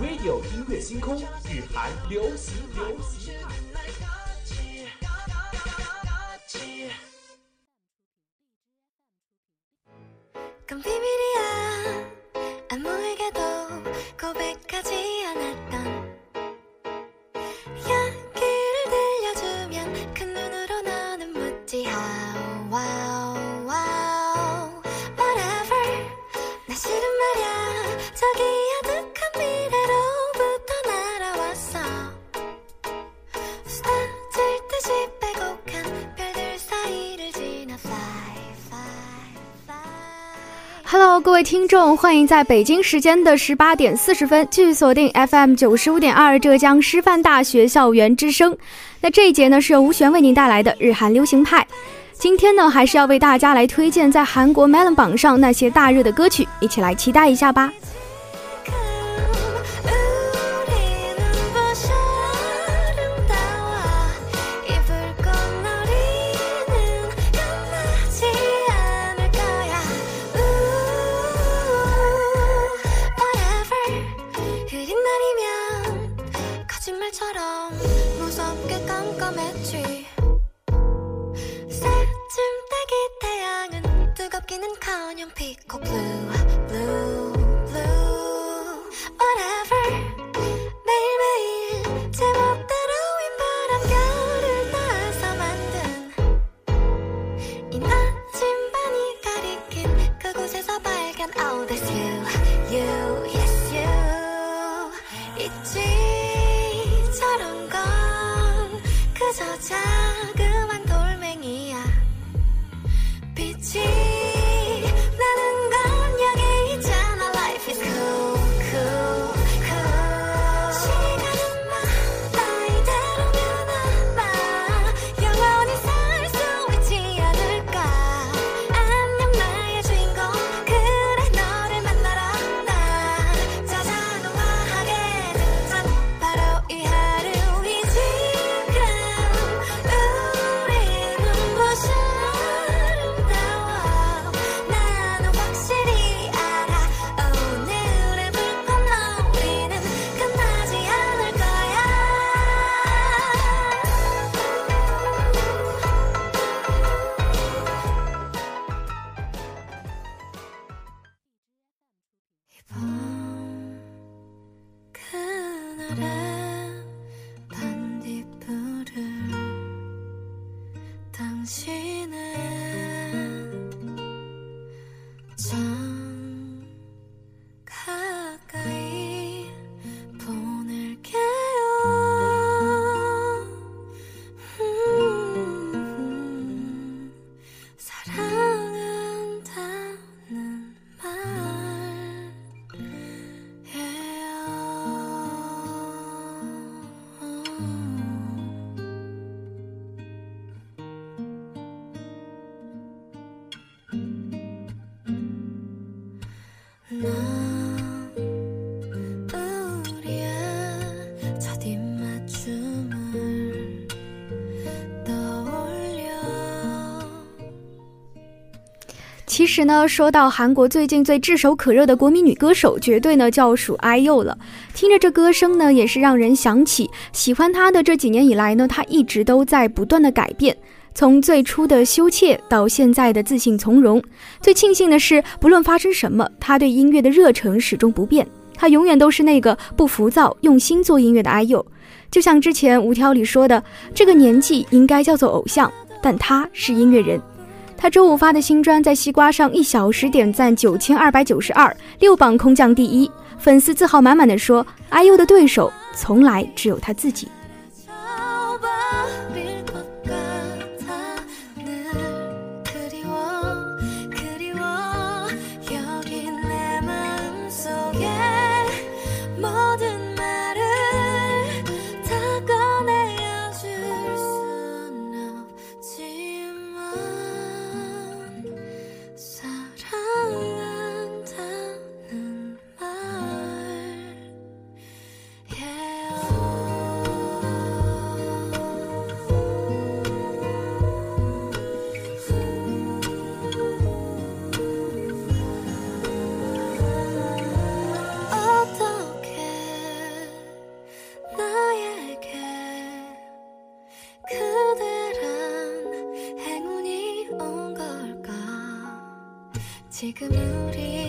Radio 音乐星空，日韩流行流行。各位听众，欢迎在北京时间的十八点四十分继续锁定 FM 九十五点二浙江师范大学校园之声。那这一节呢是由吴璇为您带来的日韩流行派。今天呢还是要为大家来推荐在韩国 Melon 榜上那些大热的歌曲，一起来期待一下吧。其实呢，说到韩国最近最炙手可热的国民女歌手，绝对呢就要数 IU 了。听着这歌声呢，也是让人想起喜欢她的这几年以来呢，她一直都在不断的改变。从最初的羞怯到现在的自信从容。最庆幸的是，不论发生什么，她对音乐的热忱始终不变。她永远都是那个不浮躁、用心做音乐的 IU。就像之前无条里说的，这个年纪应该叫做偶像，但她是音乐人。他周五发的新专在西瓜上一小时点赞九千二百九十二，六榜空降第一。粉丝自豪满满的说：“IU 的对手从来只有他自己。” 지금 우리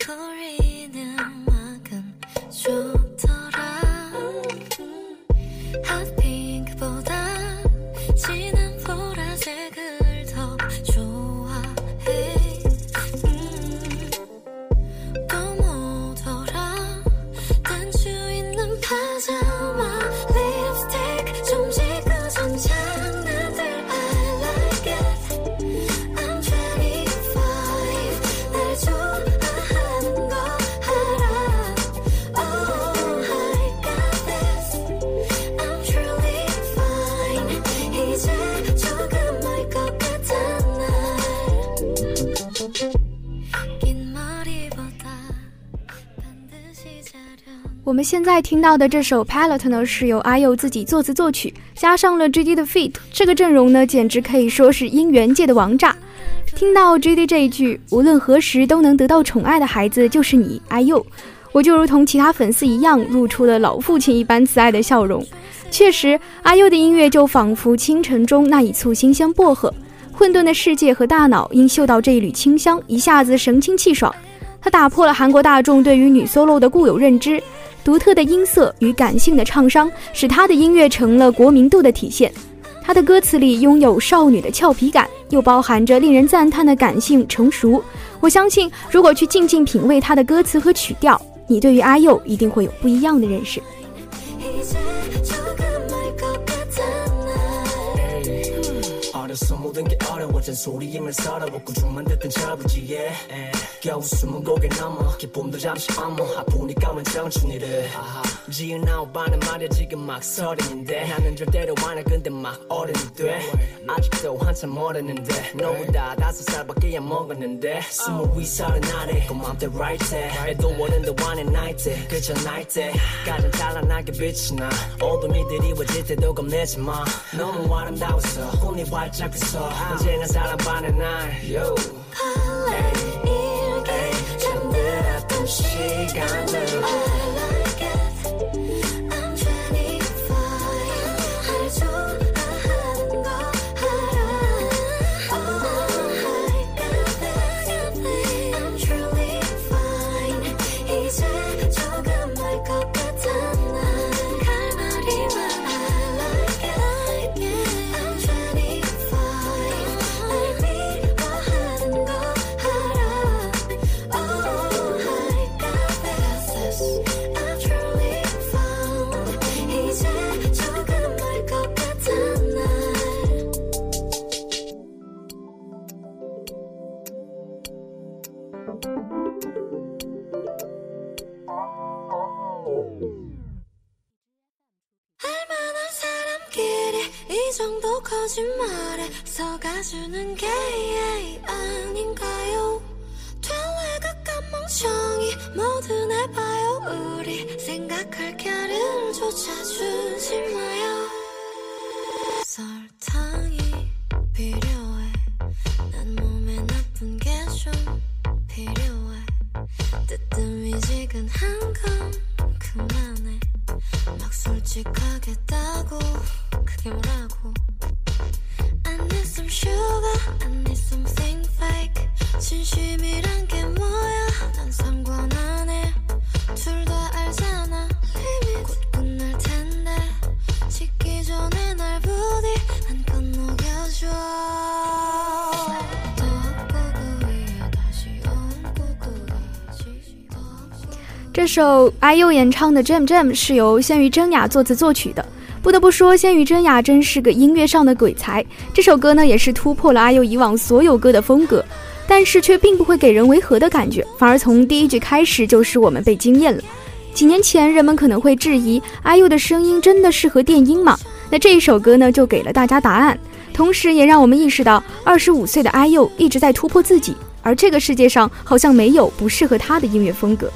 我现在听到的这首《Palette》呢，是由阿佑自己作词作曲，加上了 GD 的 feat，这个阵容呢，简直可以说是音源界的王炸。听到 GD 这一句“无论何时都能得到宠爱的孩子就是你阿佑我就如同其他粉丝一样，露出了老父亲一般慈爱的笑容。确实阿佑的音乐就仿佛清晨中那一簇新鲜薄荷，混沌的世界和大脑因嗅到这一缕清香，一下子神清气爽。她打破了韩国大众对于女 solo 的固有认知。独特的音色与感性的唱商，使她的音乐成了国民度的体现。她的歌词里拥有少女的俏皮感，又包含着令人赞叹的感性成熟。我相信，如果去静静品味她的歌词和曲调，你对于阿佑一定会有不一样的认识。 어려서 모든 게 어려워 잔소리임을 서러웠고 춤만 듣던 저부지에. 겨우 숨은 고개 넘어 기쁨도 잠시 어머 아프니까 웬 청춘이래 지은 아홉 반은 말야 지금 막 서른인데. 나는 절대로 안해 근데 막 어른이 돼. 아직도 한참 모르는데. 너보다 다섯 살밖에 안 먹었는데. 스물 위 서른 아래 고맘때 right 때 해도 어른도 안해 나이 때 그저 나이 때 가장 찬란하게 빛이 나. 어둠이 드리워질 때도 겁내지 마. 너무 아름다웠어 혼이 활짝 피서 언제나 사랑받는 날 yo. 일기 잠들었던 시간들 这首 IU 演唱的《Jam Jam》是由仙于真雅作词作曲的。不得不说，仙于真雅真是个音乐上的鬼才。这首歌呢，也是突破了 IU 以往所有歌的风格，但是却并不会给人违和的感觉，反而从第一句开始就使我们被惊艳了。几年前，人们可能会质疑 IU 的声音真的适合电音吗？那这一首歌呢，就给了大家答案，同时也让我们意识到，二十五岁的 IU 一直在突破自己，而这个世界上好像没有不适合他的音乐风格。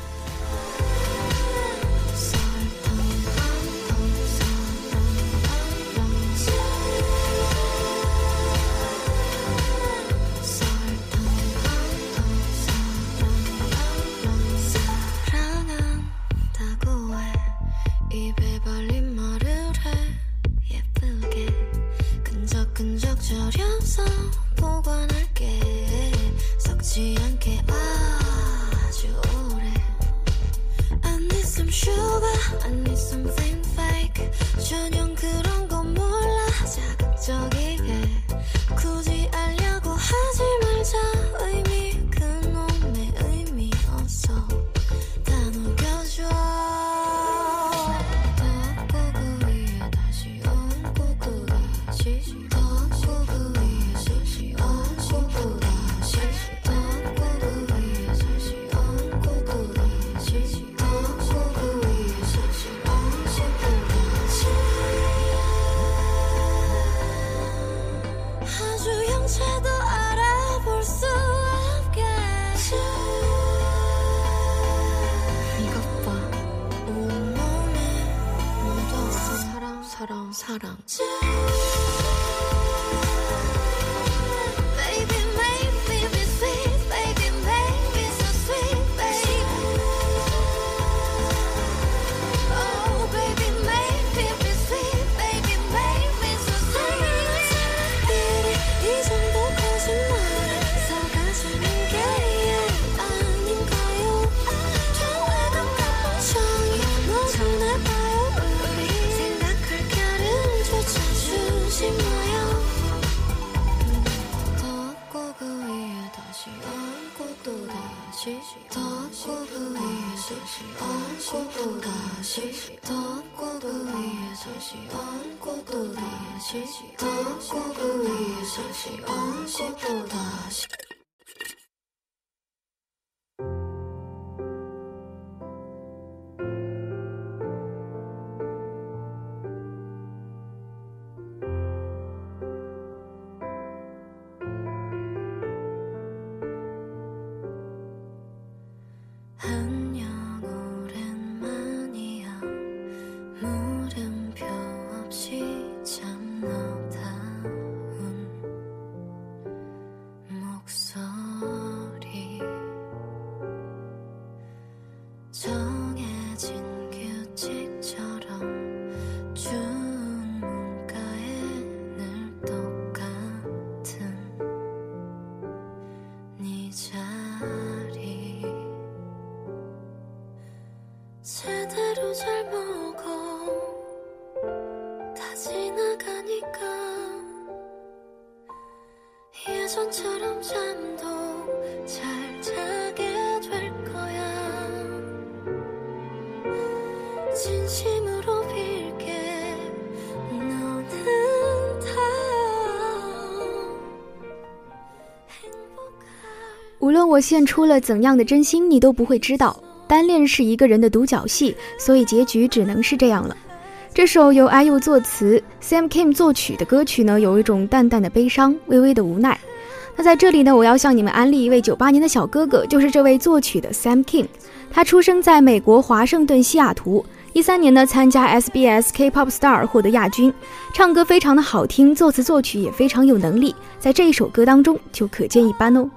无论我献出了怎样的真心你都不会知道单恋是一个人的独角戏所以结局只能是这样了。这首由 iu 作词 sam kim 作曲的歌曲呢有一种淡淡的悲伤微微的无奈。那在这里呢，我要向你们安利一位九八年的小哥哥，就是这位作曲的 Sam King。他出生在美国华盛顿西雅图，一三年呢参加 SBS K-pop Star 获得亚军，唱歌非常的好听，作词作曲也非常有能力，在这一首歌当中就可见一斑哦。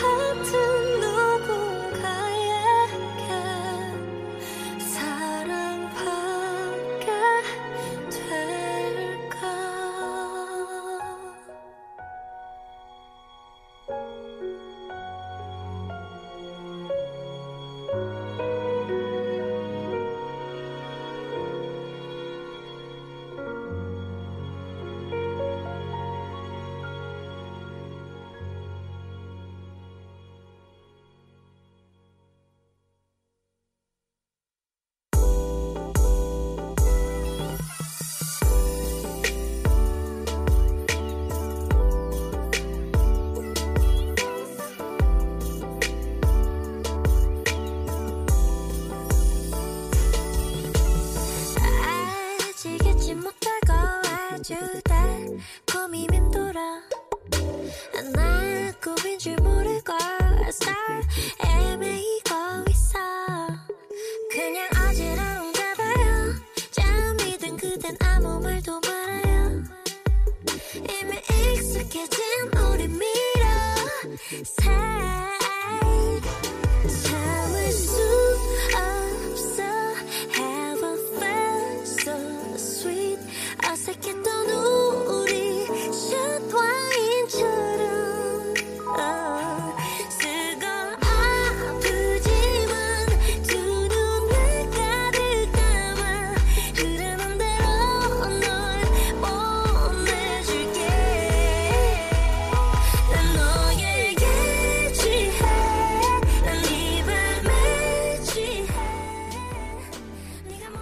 have to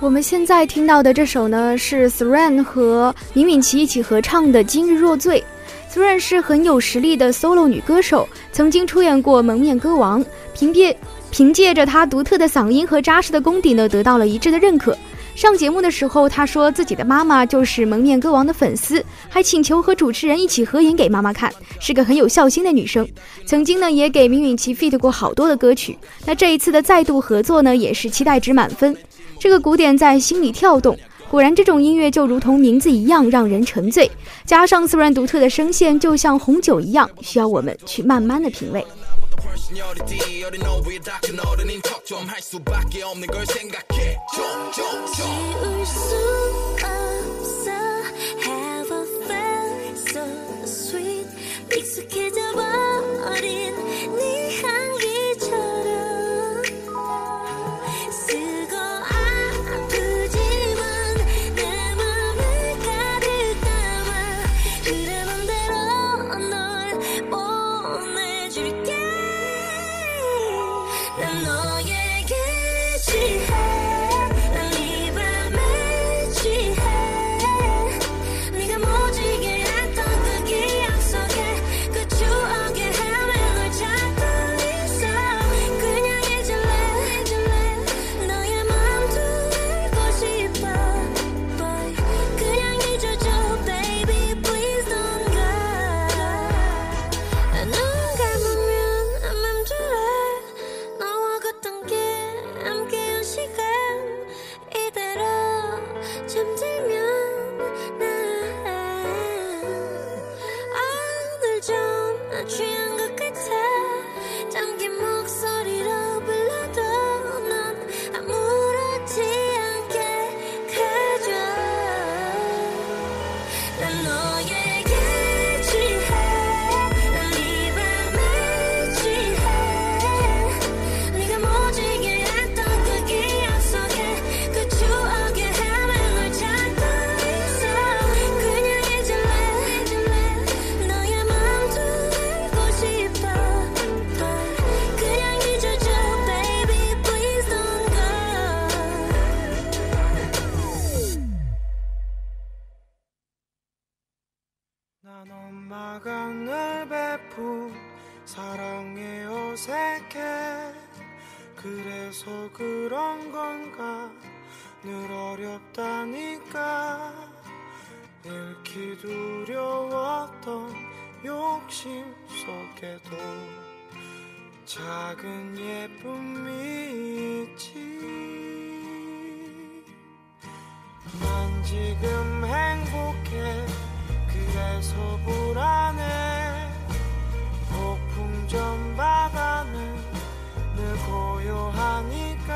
我们现在听到的这首呢，是 Siren 和明敏琪一起合唱的《今日若醉》。Siren 是很有实力的 solo 女歌手，曾经出演过《蒙面歌王》，凭借凭借着她独特的嗓音和扎实的功底呢，得到了一致的认可。上节目的时候，她说自己的妈妈就是《蒙面歌王》的粉丝，还请求和主持人一起合影给妈妈看，是个很有孝心的女生。曾经呢，也给明敏琪 feat 过好多的歌曲。那这一次的再度合作呢，也是期待值满分。这个鼓点在心里跳动，果然这种音乐就如同名字一样让人沉醉，加上斯然独特的声线，就像红酒一样，需要我们去慢慢的品味。 지금 행복해. 그래서 불안해. 폭풍 전 바다는 늘 고요하니까.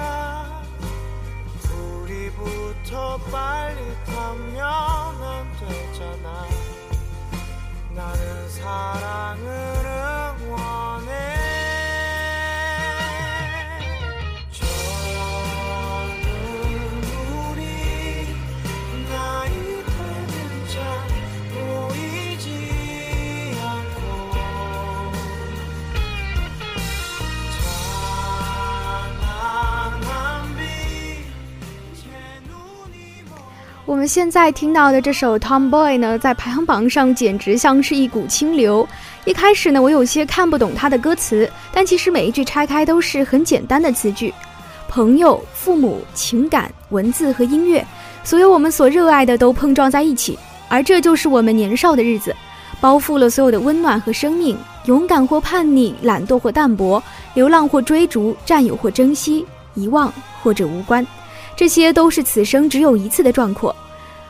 우리 부터 빨리 타면 안 되잖아. 나는 사랑을 我们现在听到的这首《Tomboy》呢，在排行榜上简直像是一股清流。一开始呢，我有些看不懂它的歌词，但其实每一句拆开都是很简单的词句：朋友、父母、情感、文字和音乐，所有我们所热爱的都碰撞在一起。而这就是我们年少的日子，包覆了所有的温暖和生命。勇敢或叛逆，懒惰或淡泊，流浪或追逐，占有或珍惜，遗忘或者无关，这些都是此生只有一次的壮阔。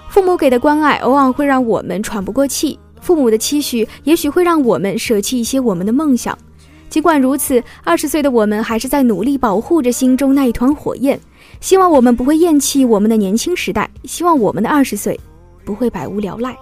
父母给的关爱，偶尔会让我们喘不过气；父母的期许，也许会让我们舍弃一些我们的梦想。尽管如此，二十岁的我们还是在努力保护着心中那一团火焰。希望我们不会厌弃我们的年轻时代，希望我们的二十岁不会百无聊赖。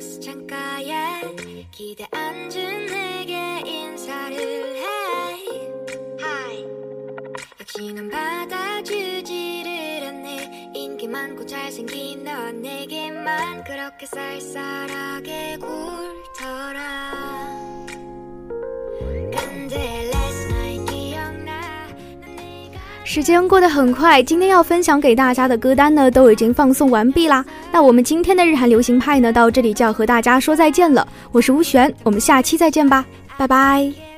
창가에 기대 앉은 내게 인사를 해. Hi. 역시 넌 받아주지를 않네. 인기 많고 잘생긴 넌 내게만 그렇게 쌀쌀하게 굴더라. 时间过得很快，今天要分享给大家的歌单呢，都已经放送完毕啦。那我们今天的日韩流行派呢，到这里就要和大家说再见了。我是吴璇，我们下期再见吧，拜拜。